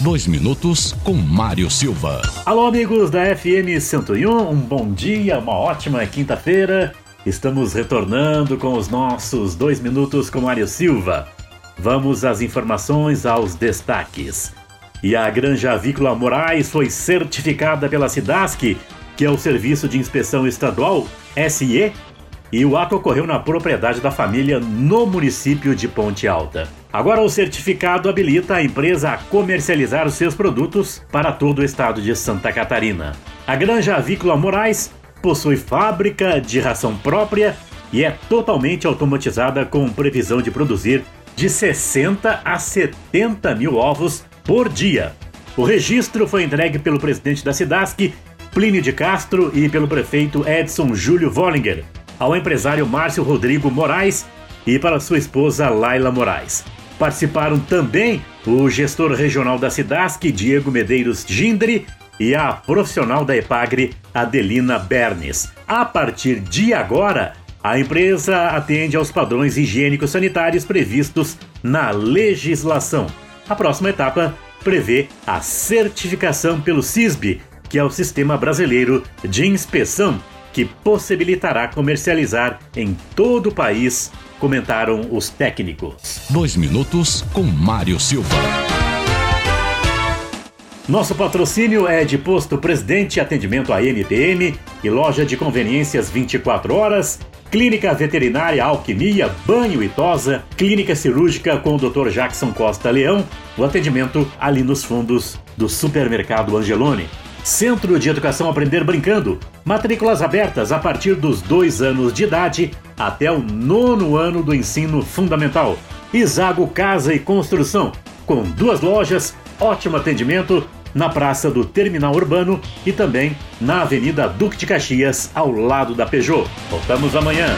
Dois minutos com Mário Silva. Alô, amigos da FM 101, um bom dia, uma ótima quinta-feira. Estamos retornando com os nossos dois minutos com Mário Silva. Vamos às informações, aos destaques. E a Granja Avícola Moraes foi certificada pela SIDASC, que é o Serviço de Inspeção Estadual, SIE, e o ato ocorreu na propriedade da família no município de Ponte Alta. Agora o certificado habilita a empresa a comercializar os seus produtos para todo o estado de Santa Catarina. A Granja Avícola Moraes possui fábrica de ração própria e é totalmente automatizada com previsão de produzir de 60 a 70 mil ovos por dia. O registro foi entregue pelo presidente da SIDASC, Plínio de Castro, e pelo prefeito Edson Júlio Vollinger, ao empresário Márcio Rodrigo Moraes e para sua esposa Laila Moraes. Participaram também o gestor regional da SIDASC, Diego Medeiros Gindri, e a profissional da EPAGRE, Adelina Bernes. A partir de agora, a empresa atende aos padrões higiênicos sanitários previstos na legislação. A próxima etapa prevê a certificação pelo CISB, que é o Sistema Brasileiro de Inspeção, que possibilitará comercializar em todo o país, comentaram os técnicos. Dois minutos com Mário Silva. Nosso patrocínio é de Posto Presidente, atendimento a NPM e loja de conveniências 24 horas, Clínica Veterinária Alquimia, Banho e Tosa, Clínica Cirúrgica com o Dr. Jackson Costa Leão, o atendimento ali nos fundos do Supermercado Angelone. Centro de Educação Aprender Brincando, matrículas abertas a partir dos dois anos de idade até o nono ano do ensino fundamental. Isago Casa e Construção, com duas lojas, ótimo atendimento na Praça do Terminal Urbano e também na Avenida Duque de Caxias, ao lado da Peugeot. Voltamos amanhã.